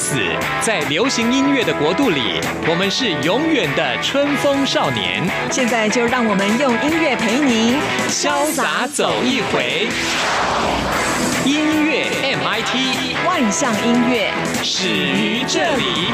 死，在流行音乐的国度里，我们是永远的春风少年。现在就让我们用音乐陪你潇洒走一回。音乐 MIT 万象音乐始于这里。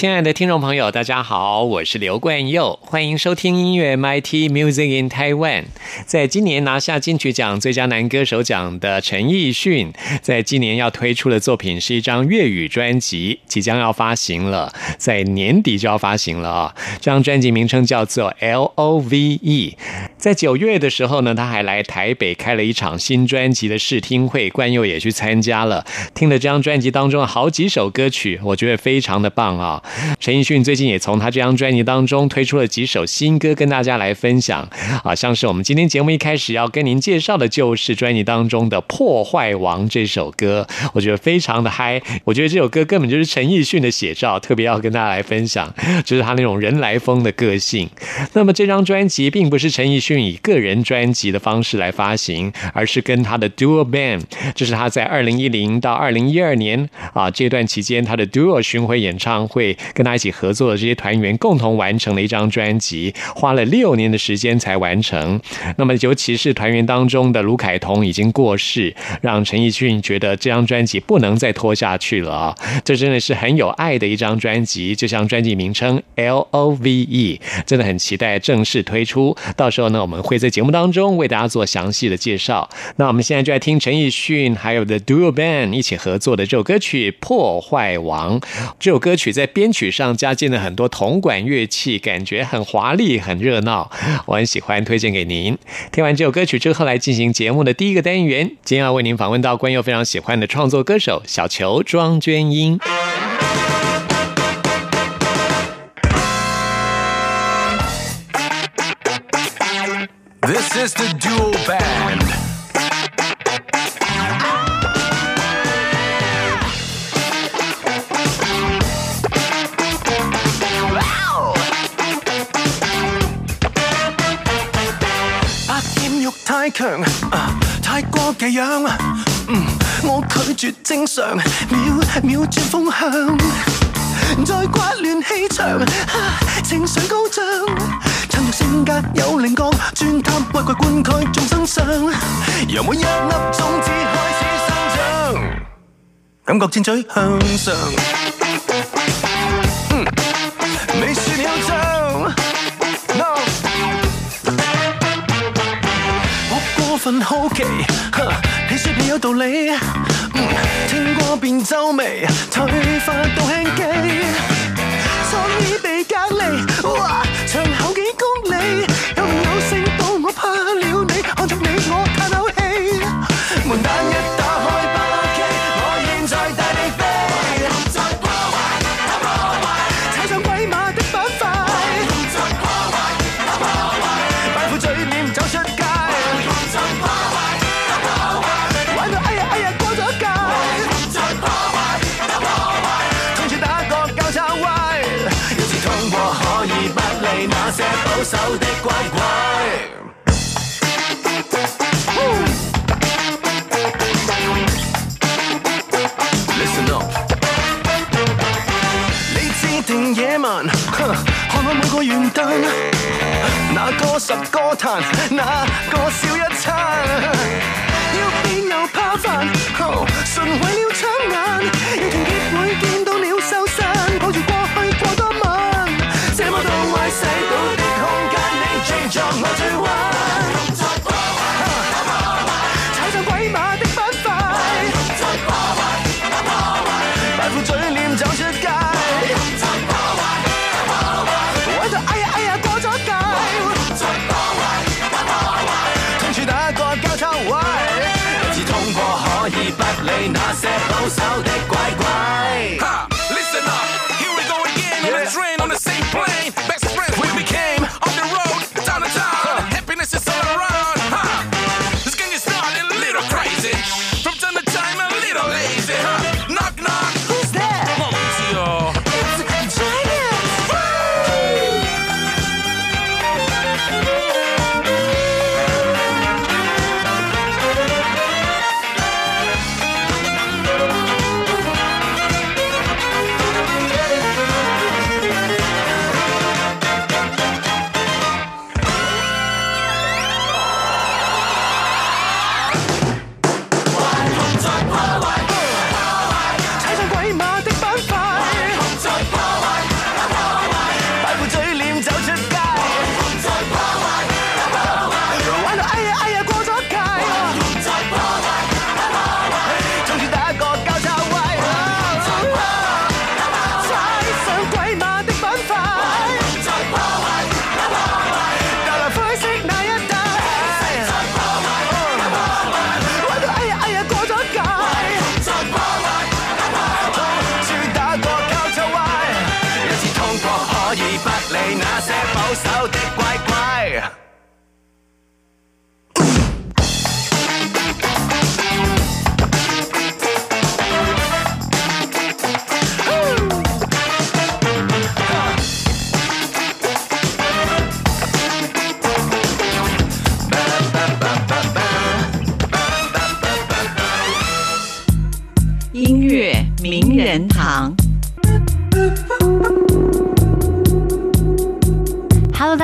亲爱的听众朋友，大家好，我是刘冠佑，欢迎收听音乐 MIT Music in Taiwan。在今年拿下金曲奖最佳男歌手奖的陈奕迅，在今年要推出的作品是一张粤语专辑，即将要发行了，在年底就要发行了啊！这张专辑名称叫做 L O V E。在九月的时候呢，他还来台北开了一场新专辑的试听会，冠佑也去参加了，听了这张专辑当中的好几首歌曲，我觉得非常的棒啊！陈奕迅最近也从他这张专辑当中推出了几首新歌，跟大家来分享。啊，像是我们今天节目一开始要跟您介绍的，就是专辑当中的《破坏王》这首歌，我觉得非常的嗨。我觉得这首歌根本就是陈奕迅的写照，特别要跟大家来分享，就是他那种人来疯的个性。那么这张专辑并不是陈奕迅以个人专辑的方式来发行，而是跟他的 Duo Band，就是他在二零一零到二零一二年啊这段期间他的 Duo 巡回演唱会。跟他一起合作的这些团员共同完成了一张专辑，花了六年的时间才完成。那么，尤其是团员当中的卢凯彤已经过世，让陈奕迅觉得这张专辑不能再拖下去了啊！这真的是很有爱的一张专辑，就像专辑名称 L O V E，真的很期待正式推出。到时候呢，我们会在节目当中为大家做详细的介绍。那我们现在就来听陈奕迅还有 The Duo Band 一起合作的这首歌曲《破坏王》。这首歌曲在编曲上加进了很多铜管乐器，感觉很华丽、很热闹，我很喜欢，推荐给您。听完这首歌曲之后，来进行节目的第一个单元。今天要为您访问到关佑非常喜欢的创作歌手小球庄娟英。This is the duo band. 太过寄养，我拒绝正常，秒秒转风向，再刮乱气场，情绪高涨，趁着性格有灵光，专探威贵灌溉众生相，让每一粒种子开始生长，感觉正在向上。嗯，分好奇，你说你有道理，嗯，聽過便皺眉，退化到輕機，創意被隔離，哇，你自定野蛮，看我每个元旦，哪个十个坛，哪个笑一餐，要变又怕烦，纯为了抢眼，热团结会见到了收散，抱住过去过多晚，这么多坏细胞的空间，你最作我最玩。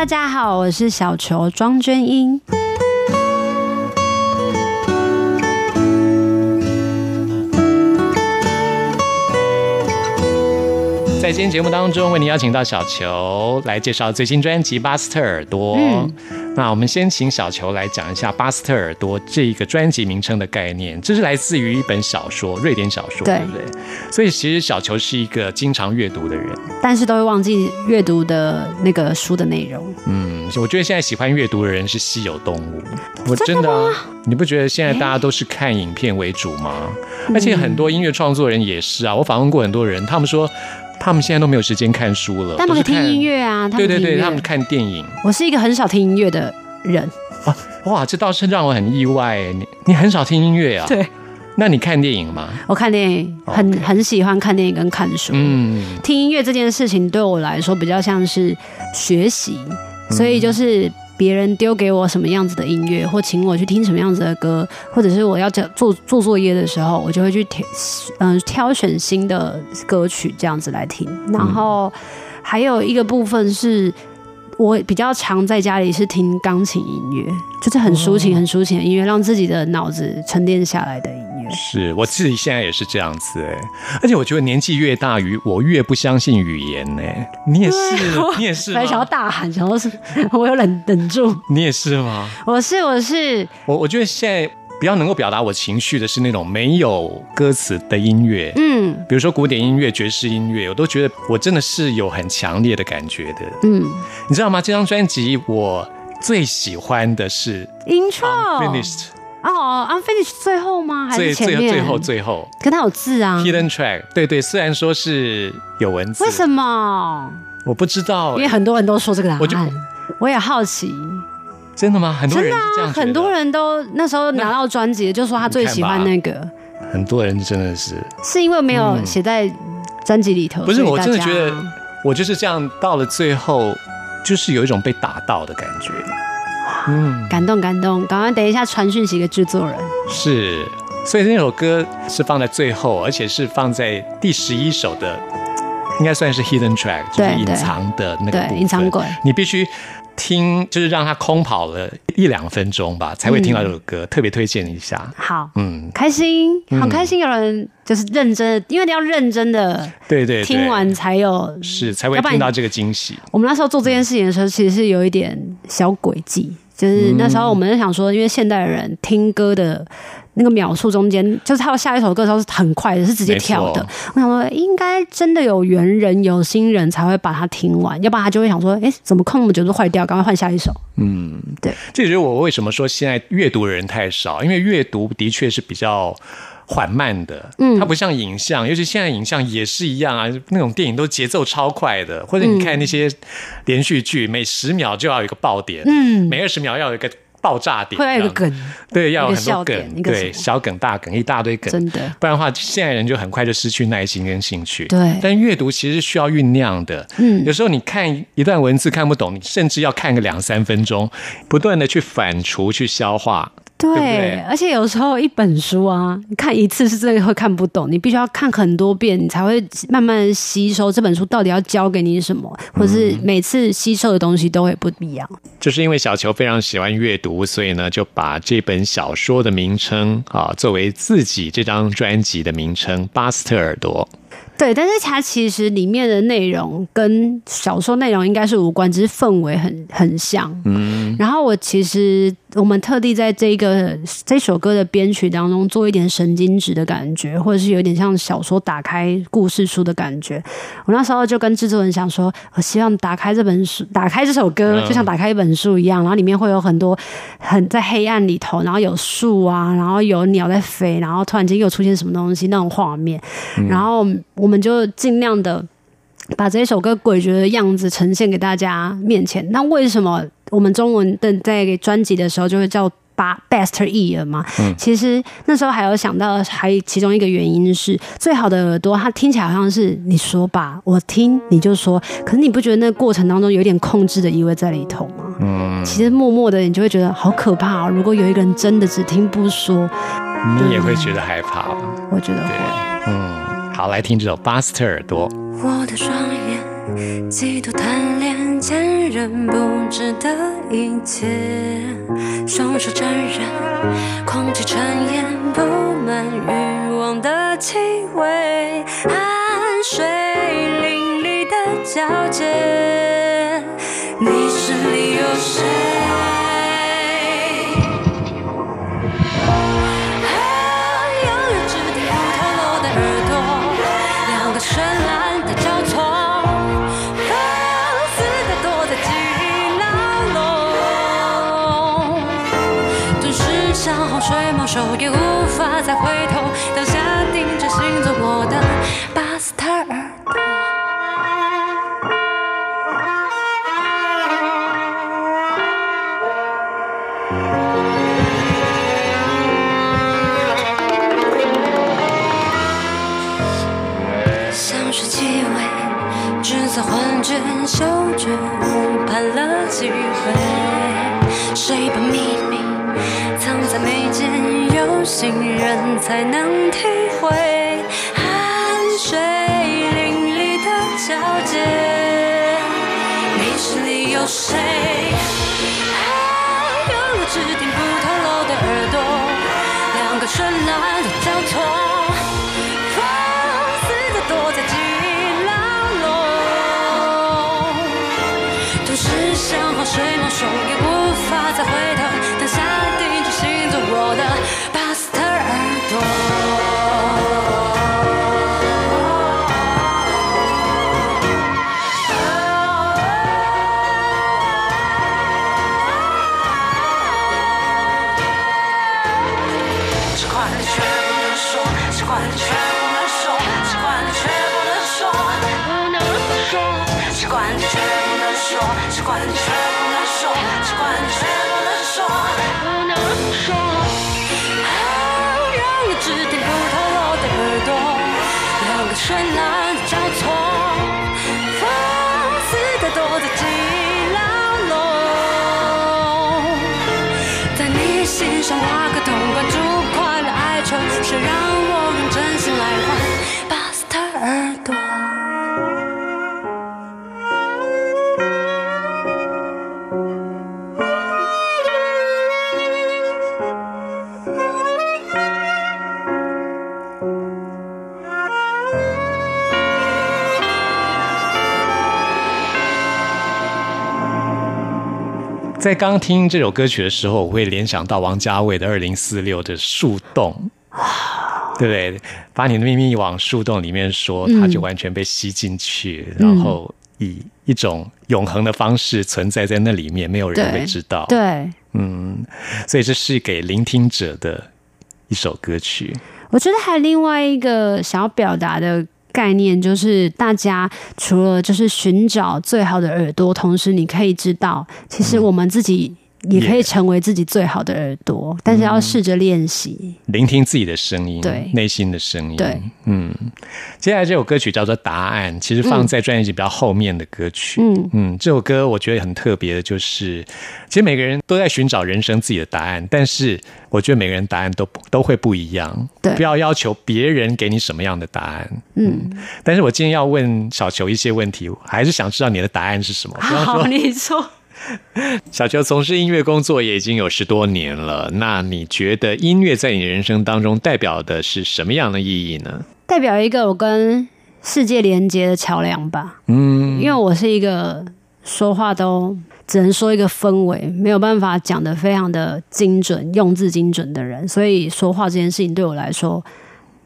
大家好，我是小球庄娟英。在今天节目当中，为您邀请到小球来介绍最新专辑《巴斯特耳朵》。嗯那我们先请小球来讲一下《巴斯特尔多》这一个专辑名称的概念。这是来自于一本小说，瑞典小说，对对不对？所以其实小球是一个经常阅读的人。但是都会忘记阅读的那个书的内容。嗯，我觉得现在喜欢阅读的人是稀有动物。我真的啊，你不觉得现在大家都是看影片为主吗？而且很多音乐创作人也是啊。我访问过很多人，他们说他们现在都没有时间看书了，他们可以听音乐啊，对对对，他们看电影。我是一个很少听音乐的人啊，哇，这倒是让我很意外。你你很少听音乐啊？。对那你看电影吗？我看电影很很喜欢看电影跟看书。嗯，听音乐这件事情对我来说比较像是学习，所以就是别人丢给我什么样子的音乐，或请我去听什么样子的歌，或者是我要做做作业的时候，我就会去挑嗯、挑选新的歌曲这样子来听。然后还有一个部分是。我比较常在家里是听钢琴音乐，就是很抒情、很抒情的音乐，让自己的脑子沉淀下来的音乐。是我自己现在也是这样子哎，而且我觉得年纪越大，于我越不相信语言呢。你也是，你也是想要？大喊，想要是，我有忍忍住。你也是吗？我是我是，我我觉得现在比较能够表达我情绪的是那种没有歌词的音乐，嗯比如说古典音乐、爵士音乐，我都觉得我真的是有很强烈的感觉的。嗯你知道吗？这张专辑我最喜欢的是，intro Finished，哦，unfinished 最后吗？还是前面？最最后最后可它有字啊？Hidden Track，对对，虽然说是有文字，为什么？我不知道因为很多人都说这个答案，我也好奇。真的吗？很多真的啊，人是这样很多人都那时候拿到专辑就说他最喜欢那个，很多人真的是是因为没有写在专辑里头。不是？我真的觉得我就是这样，到了最后就是有一种被打到的感觉。嗯，感动感动，赶快等一下传讯息给制作人。是，所以那首歌是放在最后，而且是放在第十一首的，应该算是 hidden track，就是隐藏的那个部分对隐藏轨你必须听，就是让它空跑了一两分钟吧，才会听到这首歌。特别推荐一下。好，嗯，开心，好开心，有人就是认真的，因为你要认真的对对对，听完才有是才会听到这个惊喜。我们那时候做这件事情的时候，其实是有一点小诡计，就是那时候我们在想说，因为现代人听歌的那个秒数中间，就是他要下一首歌的时候是很快的，是直接跳的。我想说，应该真的有缘人、有心人才会把它听完，要不然他就会想说，哎，怎么空那么久就坏掉，赶快换下一首。嗯，对，这也就是我为什么说现在阅读的人太少，因为阅读的确是比较缓慢的，嗯，它不像影像，尤其现在影像也是一样啊，那种电影都节奏超快的，或者你看那些连续剧，每十秒就要有一个爆点，嗯。每二十秒要有一个爆炸点，会有一个梗，对，要有很多梗，对，小梗、大梗，一大堆梗，真的。不然的话，现在人就很快就失去耐心跟兴趣。对但阅读其实是需要酝酿的。嗯有时候你看一段文字看不懂，你甚至要看个两三分钟，不断的去反刍、去消化。对，对对而且有时候一本书啊，你看一次是真的会看不懂，你必须要看很多遍，你才会慢慢吸收这本书到底要教给你什么，或是每次吸收的东西都会不一样。就是因为小球非常喜欢阅读，所以呢，就把这本小说的名称啊作为自己这张专辑的名称《巴斯特耳朵》。对，但是它其实里面的内容跟小说内容应该是无关，只是氛围很很像。嗯，然后我其实我们特地在这个这首歌的编曲当中做一点神经质的感觉，或者是有点像小说打开故事书的感觉。我那时候就跟制作人想说，我希望打开这本书，打开这首歌，嗯就像打开一本书一样，然后里面会有很多很在黑暗里头，然后有树啊，然后有鸟在飞，然后突然间又出现什么东西那种画面，然后我们就尽量的。把这首歌诡谲的样子呈现给大家面前。那为什么我们中文的在给专辑的时候就会叫八 best ear 嘛？其实那时候还有想到，还其中一个原因是最好的耳朵，它听起来好像是你说吧，我听你就说，可是你不觉得那个过程当中有点控制的意味在里头吗？嗯，其实默默的你就会觉得好可怕哦。如果有一个人真的只听不说，你也会觉得害怕吧？我觉得会。嗯，好，来听这首《巴斯特耳朵》。我的双眼极度贪恋坚韧不知的一切，双手沾染空气尘烟，布满欲望的气味，汗水淋漓的交接，你是里有谁？再回头。当下定决心做我的巴斯特耳朵。香水气味，制造幻觉，嗅觉误判了几回。谁把秘密藏在眉间？有心人才能体会。汗水淋漓的交接，你是里有谁？啊，有了只听不透露的耳朵，两个绚烂在刚听这首歌曲的时候，我会联想到王家卫的《二零四六》的树洞，对不对？把你的秘密往树洞里面说，它就完全被吸进去，然后以一种永恒的方式存在在那里面，没有人会知道。对，嗯，所以这是给聆听者的一首歌曲。我觉得还有另外一个想要表达的概念，就是大家除了就是寻找最好的耳朵，同时你可以知道，其实我们自己也可以成为自己最好的耳朵，但是要试着练习。聆听自己的声音，对。内心的声音，对，嗯。接下来这首歌曲叫做《答案》，其实放在专辑比较后面的歌曲，嗯。嗯，这首歌我觉得很特别的，就是其实每个人都在寻找人生自己的答案，但是我觉得每个人答案都不都会不一样，对。不要要求别人给你什么样的答案，嗯，但是我今天要问小球一些问题，我还是想知道你的答案是什么。好，你说。小球从事音乐工作也已经有十多年了，那你觉得音乐在你人生当中代表的是什么样的意义呢？代表一个我跟世界连接的桥梁吧。嗯，因为我是一个说话都只能说一个氛围，没有办法讲的非常的精准、用字精准的人，所以说话这件事情对我来说，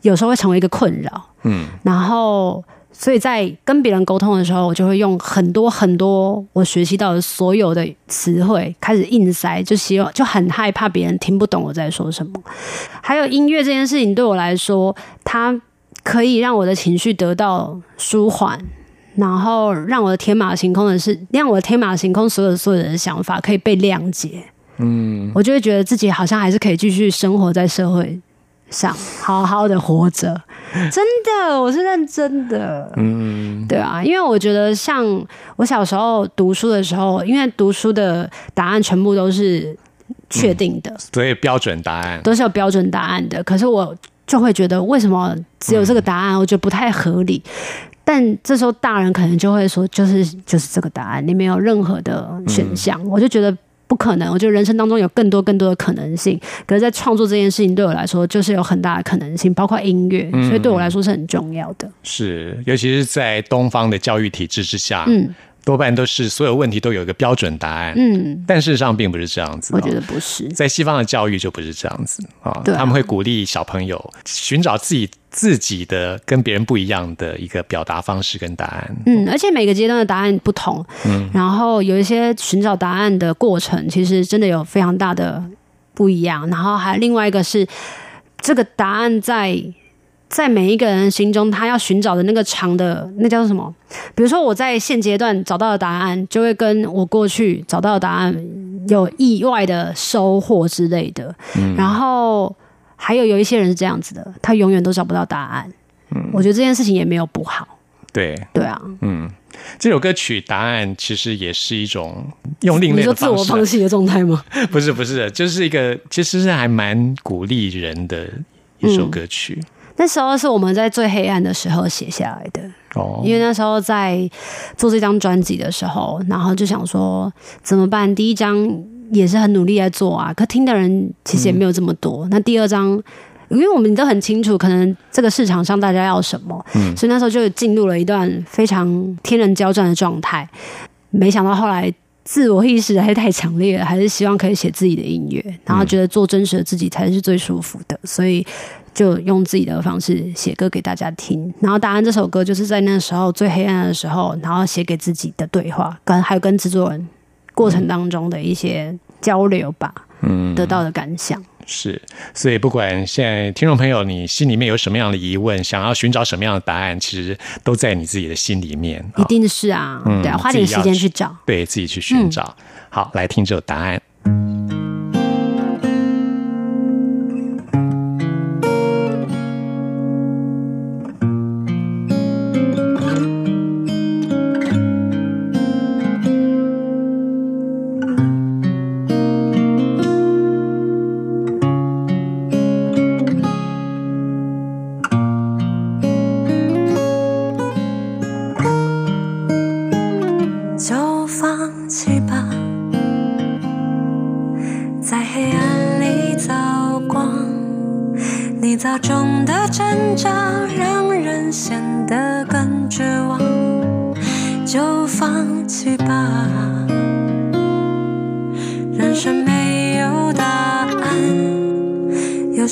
有时候会成为一个困扰。嗯，然后，所以在跟别人沟通的时候，我就会用很多很多我学习到的所有的词汇开始硬塞，就希望就很害怕别人听不懂我在说什么。还有音乐这件事情对我来说，它可以让我的情绪得到舒缓，然后让我的天马行空的是，让我的天马行空所有所有人的想法可以被谅解。嗯，我就会觉得自己好像还是可以继续生活在社会上，好好的活着。真的，我是认真的。嗯，对啊，因为我觉得像我小时候读书的时候，因为读书的答案全部都是确定的，所以标准答案都是有标准答案的。可是我就会觉得，为什么只有这个答案？我觉得不太合理。但这时候大人可能就会说，就是就是这个答案，你没有任何的选项。我就觉得不可能。我觉得人生当中有更多更多的可能性。可是，在创作这件事情对我来说，就是有很大的可能性，包括音乐，所以对我来说是很重要的。是，尤其是在东方的教育体制之下，嗯。多半都是所有问题都有一个标准答案，嗯，但事实上并不是这样子。我觉得不是，在西方的教育就不是这样子啊，他们会鼓励小朋友寻找自己自己的跟别人不一样的一个表达方式跟答案。嗯，而且每个阶段的答案不同，嗯，然后有一些寻找答案的过程，其实真的有非常大的不一样。然后还有另外一个是这个答案在。在每一个人心中，他要寻找的那个长的那叫做什么？比如说，我在现阶段找到的答案，就会跟我过去找到的答案有意外的收获之类的。嗯然后还有有一些人是这样子的，他永远都找不到答案。嗯，我觉得这件事情也没有不好。对，对啊，嗯，这首歌曲答案其实也是一种用另类的自我放弃的状态吗？不是，不是，就是一个其实是还蛮鼓励人的一首歌曲。那时候是我们在最黑暗的时候写下来的，哦，因为那时候在做这张专辑的时候，然后就想说怎么办？第一张也是很努力在做啊，可听的人其实也没有这么多。那第二张，因为我们都很清楚，可能这个市场上大家要什么，嗯，所以那时候就进入了一段非常天人交战的状态。没想到后来自我意识还是太强烈了，还是希望可以写自己的音乐，然后觉得做真实的自己才是最舒服的，所以。就用自己的方式写歌给大家听，然后《答案》这首歌就是在那时候最黑暗的时候，然后写给自己的对话，跟还有跟制作人过程当中的一些交流吧，嗯，得到的感想是。所以不管现在听众朋友你心里面有什么样的疑问，想要寻找什么样的答案，其实都在你自己的心里面，一定是啊，对，花点时间去找，对自己去寻找。好，来听这个答案。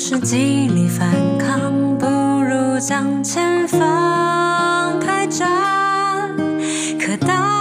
是极力反抗，不如将前方开展。可当。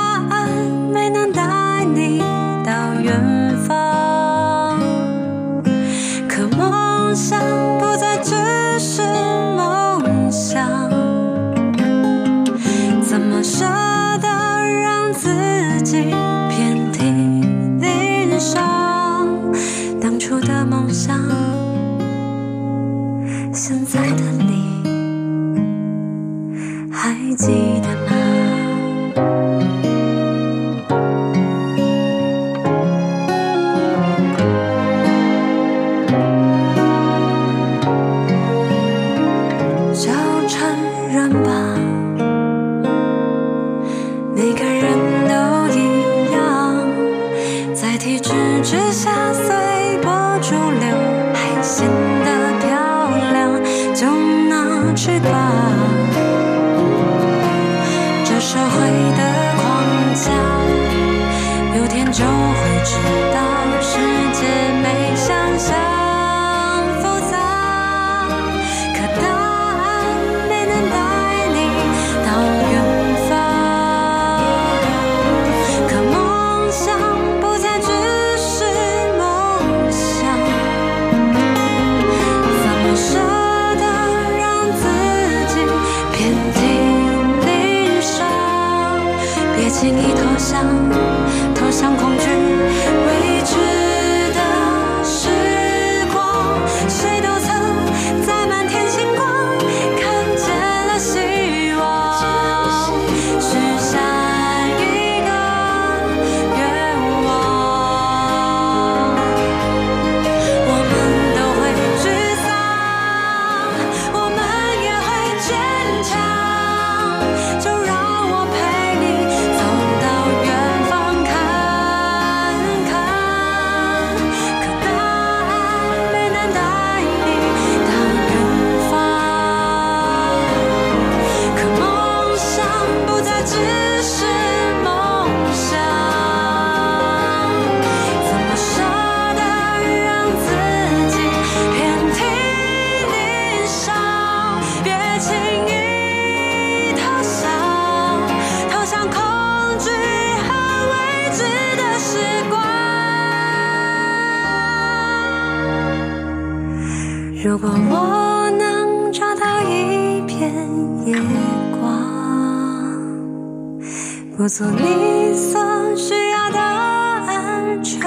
不做你所需要的安全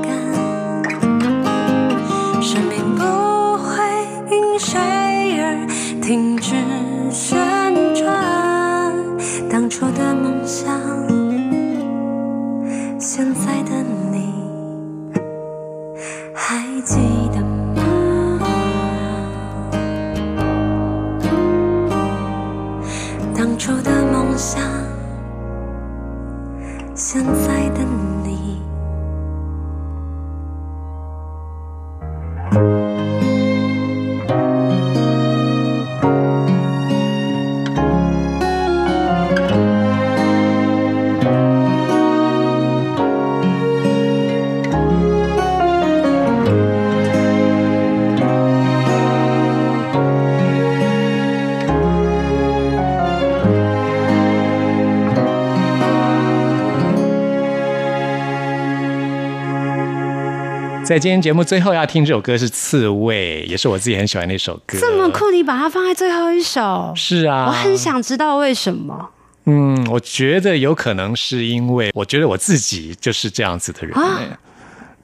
感，生命不会因谁而停止旋转。当初的梦想，在今天节目最后要听这首歌是《刺猬》，也是我自己很喜欢的一首歌。这么酷，你把它放在最后一首，是啊，我很想知道为什么。嗯，我觉得有可能是因为我觉得我自己就是这样子的人、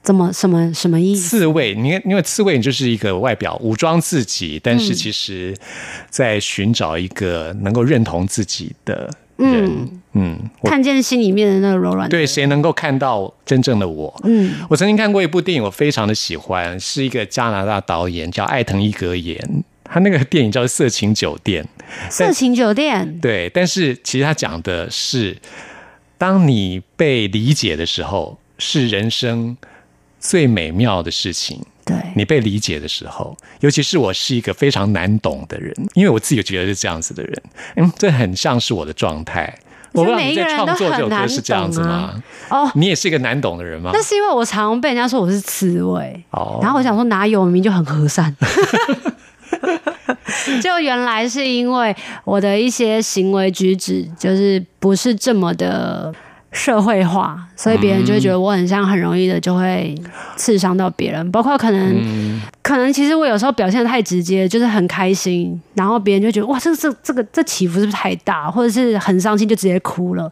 怎么什么什么意思？刺猬，你看因为刺猬，你就是一个外表武装自己，但是其实在寻找一个能够认同自己的人。嗯，看见心里面的那个柔软。对，谁能够看到真正的我？嗯，我曾经看过一部电影，我非常的喜欢，是一个加拿大导演叫艾腾伊格演，他那个电影叫《色情酒店》。色情酒店，对，但是其实他讲的是，当你被理解的时候，是人生最美妙的事情。对，你被理解的时候，尤其是我是一个非常难懂的人，因为我自己觉得是这样子的人，嗯，这很像是我的状态。我不知道你在每一个人都创作这首歌是这样子懂吗啊？哦，你也是一个难懂的人吗？那是因为我常被人家说我是刺猬，哦然后我想说哪有，明明就很和善。就原来是因为我的一些行为举止，就是不是这么的社会化，所以别人就会觉得我很像很容易的就会刺伤到别人，包括可能、可能其实我有时候表现的太直接，就是很开心，然后别人就觉得哇，这这这个这起伏是不是太大，或者是很伤心就直接哭了，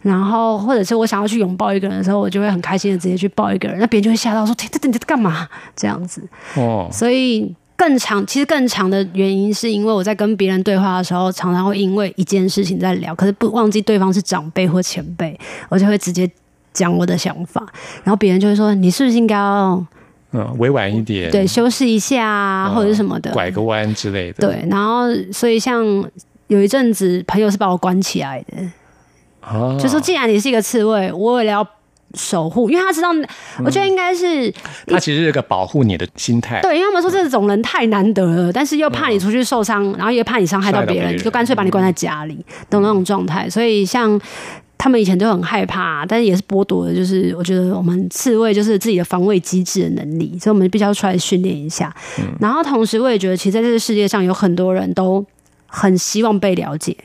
然后或者是我想要去拥抱一个人的时候，我就会很开心的直接去抱一个人，那别人就会吓到说：“ 这这你在干嘛？”这样子，哦，所以更长，其实更长的原因是因为我在跟别人对话的时候，常常会因为一件事情在聊，可是不忘记对方是长辈或前辈，我就会直接讲我的想法，然后别人就会说：“你是不是应该要嗯，委婉一点，对修饰一下啊，嗯或者是什么的？”拐个弯之类的。对，然后所以像有一阵子，朋友是把我关起来的，哦，就说既然你是一个刺猬，我为了要守护，因为他知道，我觉得应该是、他其实是个保护你的心态。对，因为他们说这种人太难得了，但是又怕你出去受伤，然后也怕你伤害到别人，就干脆把你关在家里的那种状态。所以像他们以前都很害怕，但是也是剥夺了，就是我觉得我们刺猬就是自己的防卫机制的能力，所以我们必须要出来训练一下。然后同时，我也觉得，其实在这个世界上有很多人都。很希望被了解，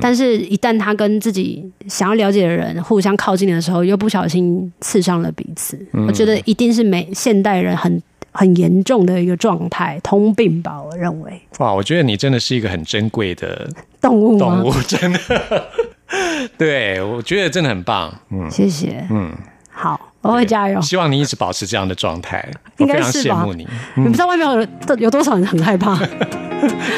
但是一旦他跟自己想要了解的人互相靠近的时候，又不小心刺伤了彼此。我觉得一定是每现代人很很严重的一个状态，通病吧？我认为哇，我觉得你真的是一个很珍贵的动物？动物，真的。对，我觉得真的很棒。嗯谢谢。嗯，好，我会加油。希望你一直保持这样的状态，我应非常该是吧羡慕你，你不知道外面有有多少人很害怕。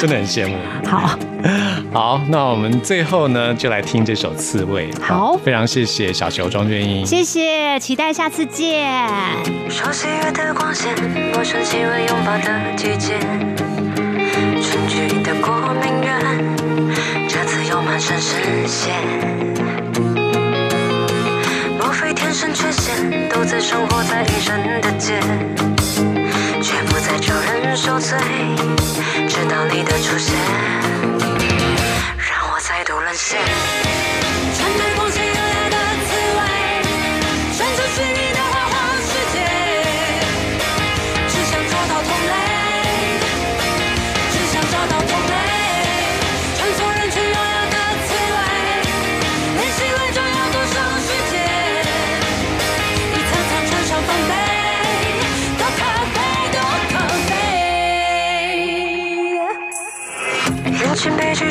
真的很羡慕。好，好，那我们最后呢，就来听这首《刺猬》。好非常谢谢小球庄娟英。谢谢，期待下次见。说喜悦的光线，陌生气味拥抱的季节，春去的过明月，这次又满身是血。生活在隐身的街，却不再招人受罪，直到你的出现，让我再度沦陷。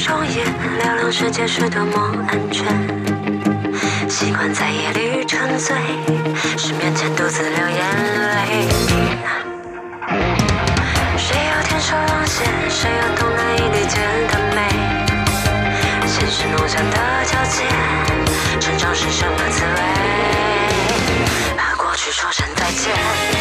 重演，流浪世界是多么安全。习惯在夜里沉醉，失眠前独自流眼泪。谁又天生沦陷？谁又懂难以理解的美？现实梦想的交界，成长是什么滋味？和过去说声再见。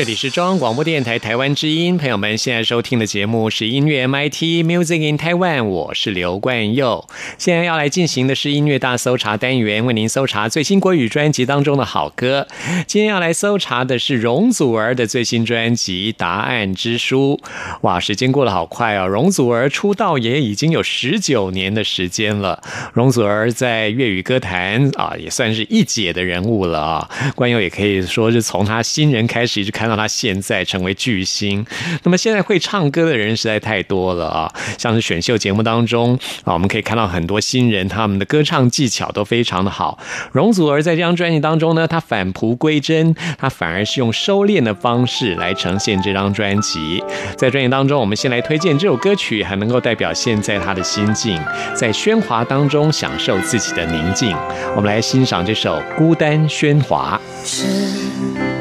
这里是中央广播电台台湾之音，朋友们现在收听的节目是音乐 MIT Music in Taiwan，我是刘冠佑。现在要来进行的是音乐大搜查单元，为您搜查最新国语专辑当中的好歌。今天要来搜查的是容祖儿的最新专辑《答案之书》。哇，时间过得好快哦！容祖儿出道也已经有十九年的时间了。容祖儿在粤语歌坛啊，也算是一姐的人物了啊。冠佑也可以说是从她新人开始，一直看到他现在成为巨星。那么现在会唱歌的人实在太多了啊，像是选秀节目当中啊，我们可以看到很多新人，他们的歌唱技巧都非常的好。容祖儿在这张专辑当中呢，她返璞归真，她反而是用收敛的方式来呈现这张专辑。在专辑当中，我们先来推荐这首歌曲，还能够代表现在她的心境，在喧哗当中享受自己的宁静。我们来欣赏这首《孤单喧哗》。只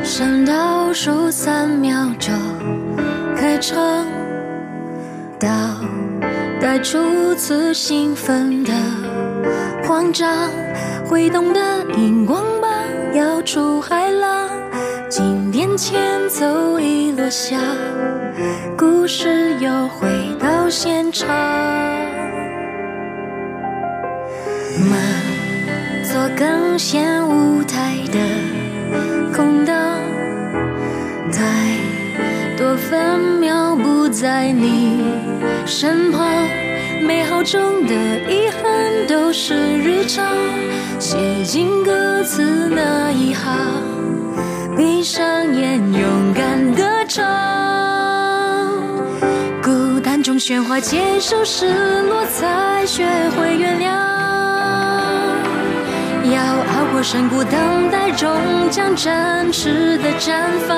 剩倒数三秒就可以撑到该初次兴奋的慌张，挥动的荧光棒摇出海浪，经典前奏已落下，故事又回到现场。马座更显舞台的，太多分秒不在你身旁，美好中的遗憾都是日常，写进歌词那一行，闭上眼勇敢歌唱。孤单中喧哗，接受失落，才学会原谅。深谷，等待终将真实的绽放。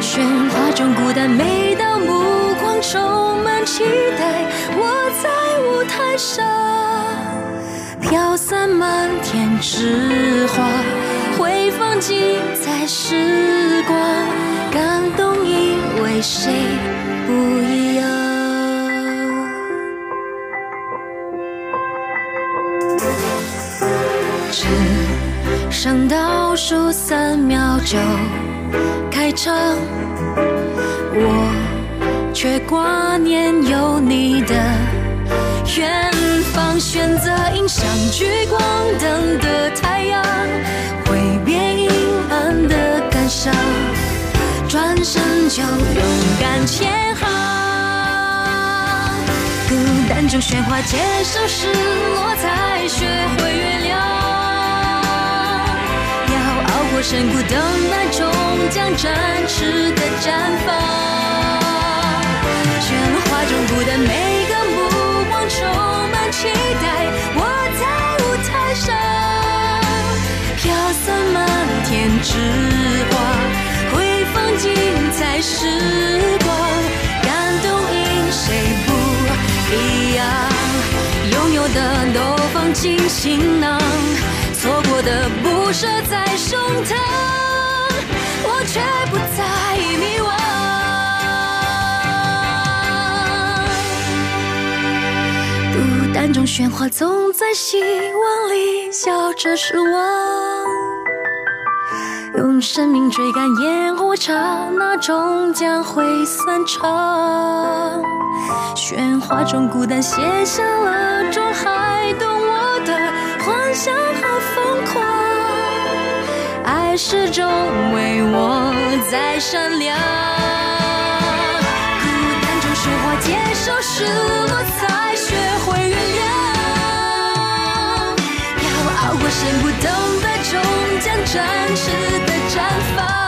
喧哗中孤单，每道目光充满期待。我在舞台上飘散漫天纸花，会放精彩时光，感动因为谁数三秒就开场，我却挂念有你的远方。选择迎向聚光灯的太阳，挥别阴暗的感伤，转身就勇敢前行。孤单中喧哗，接受失落，才学会原熬过深谷，等待终将展翅的绽放。喧哗中孤单，每个目光充满期待。我在舞台上飘散漫天纸花，回放精彩时光，感动因谁不一样？拥有的都放进行囊，错过的不舍在胸膛，我却不再迷惘。孤单中喧哗，总在希望里笑着失望。用生命追赶烟火刹那终将会散场。喧哗中孤单写下了种海动我的幻想，爱始终为我在闪亮。孤单中学会，接受失落，才学会原谅。要熬过深谷，等待终将真实的绽放。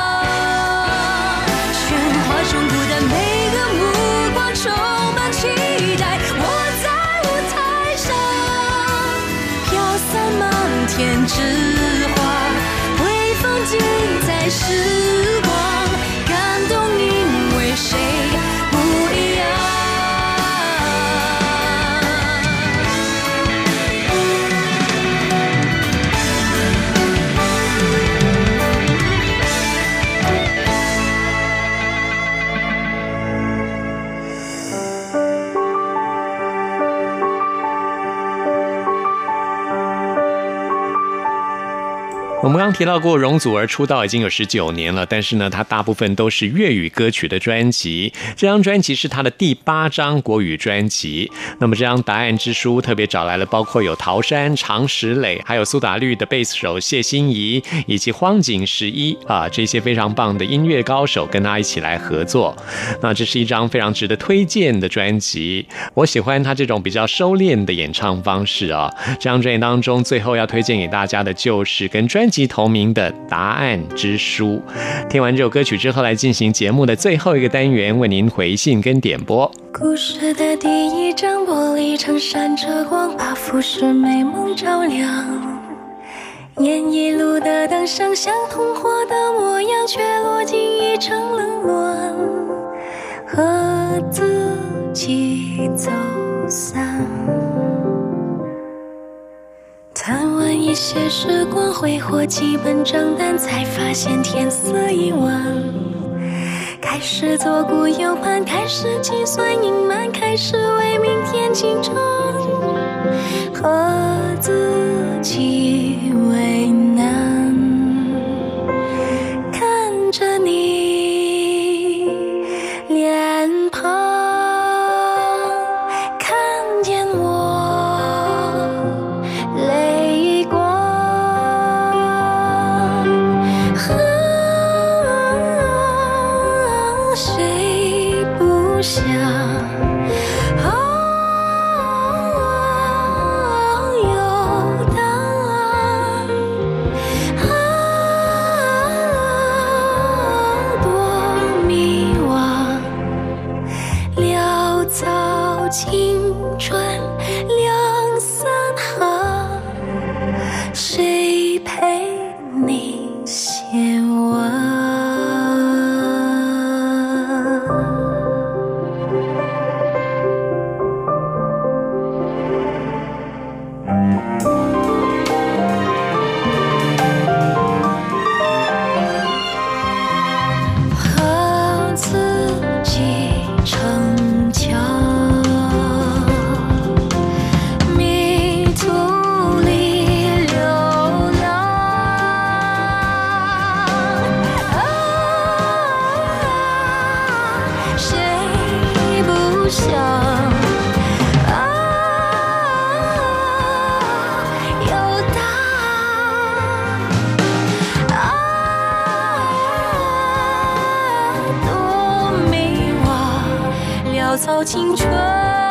是我们刚提到过，容祖儿出道已经有十九年了，但是呢，她大部分都是粤语歌曲的专辑。这张专辑是她的第八张国语专辑。那么这张《答案之书》特别找来了，包括有陶山、常石磊，还有苏打绿的贝斯手谢欣怡，以及荒井十一啊这些非常棒的音乐高手跟她一起来合作。那这是一张非常值得推荐的专辑。我喜欢他这种比较收敛的演唱方式啊。这张专辑当中，最后要推荐给大家的就是跟专辑同名的《答案之书》。听完这首歌曲之后，来进行节目的最后一个单元，为您回信跟点播。故事的第一张玻璃窗闪着光，把浮世美梦照亮。沿一路的灯像像童话的模样，却落进一场冷暖，和自己走散。贪玩一些时光，挥霍几本账单，才发现天色已晚。开始左顾右盼，开始计算隐瞒，开始为明天紧张，和自己为难。潦草青春。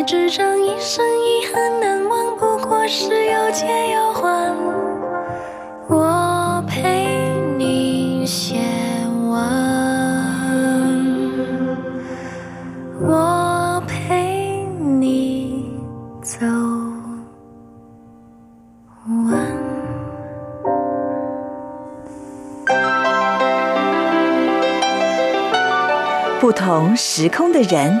白纸张，一生遗憾难忘，不过是有借有还。我陪你写完，我陪你走完。不同时空的人，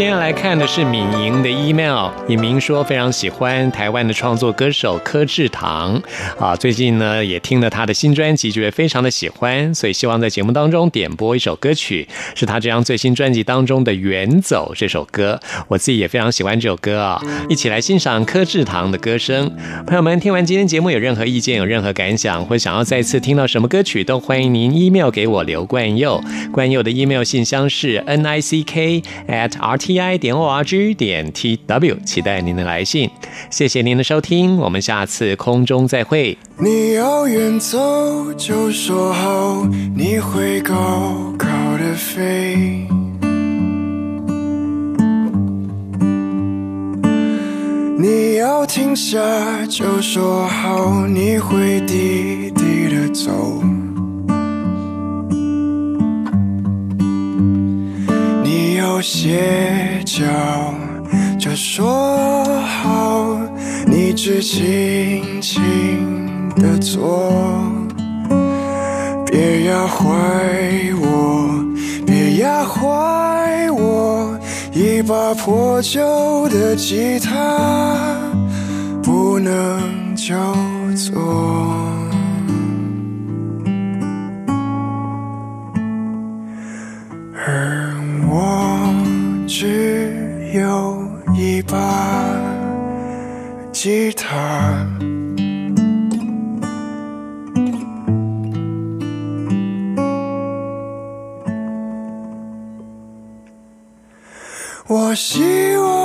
接下来看的是敏莹的 email，尹明说非常喜欢台湾的创作歌手柯志堂啊，最近呢也听了他的新专辑，觉得非常的喜欢，所以希望在节目当中点播一首歌曲，是他这张最新专辑当中的《远走》这首歌，我自己也非常喜欢这首歌啊，一起来欣赏柯志堂的歌声。朋友们，听完今天节目有任何意见、有任何感想，或想要再次听到什么歌曲，都欢迎您 email 给我刘冠佑，冠佑的 email 信箱是 n i c k at r t i 点 o r g 点 t w，期待您的来信。谢谢您的收听，我们下次空中再会。你要远走，就说好你会高高的飞。你要停下，就说好你会低低的走。歇脚，就说好你只轻轻的做。别压坏我，别压坏我，一把破旧的吉他不能叫做。发吉他。我希望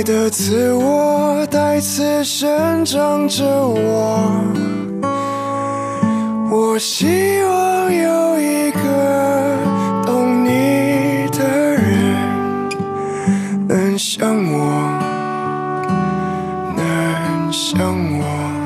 你的自我带刺生长着我。我希望有一个懂你的人，能像我，能像我。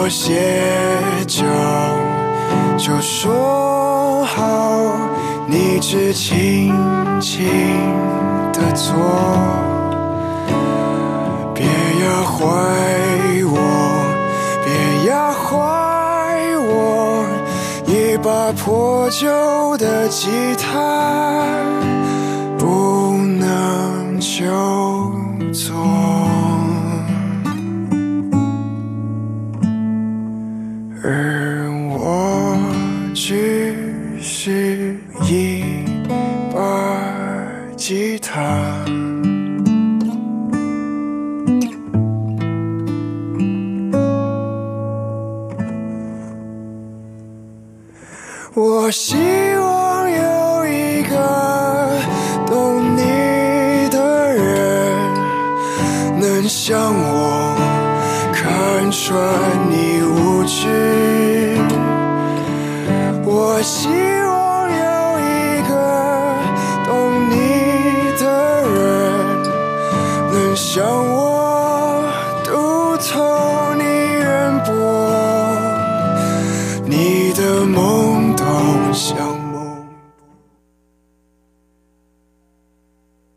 你要歇脚，就说好，你只轻轻的做，别压坏我，别压坏我，一把破旧的吉他不能就做。而我只是一把吉他。我希望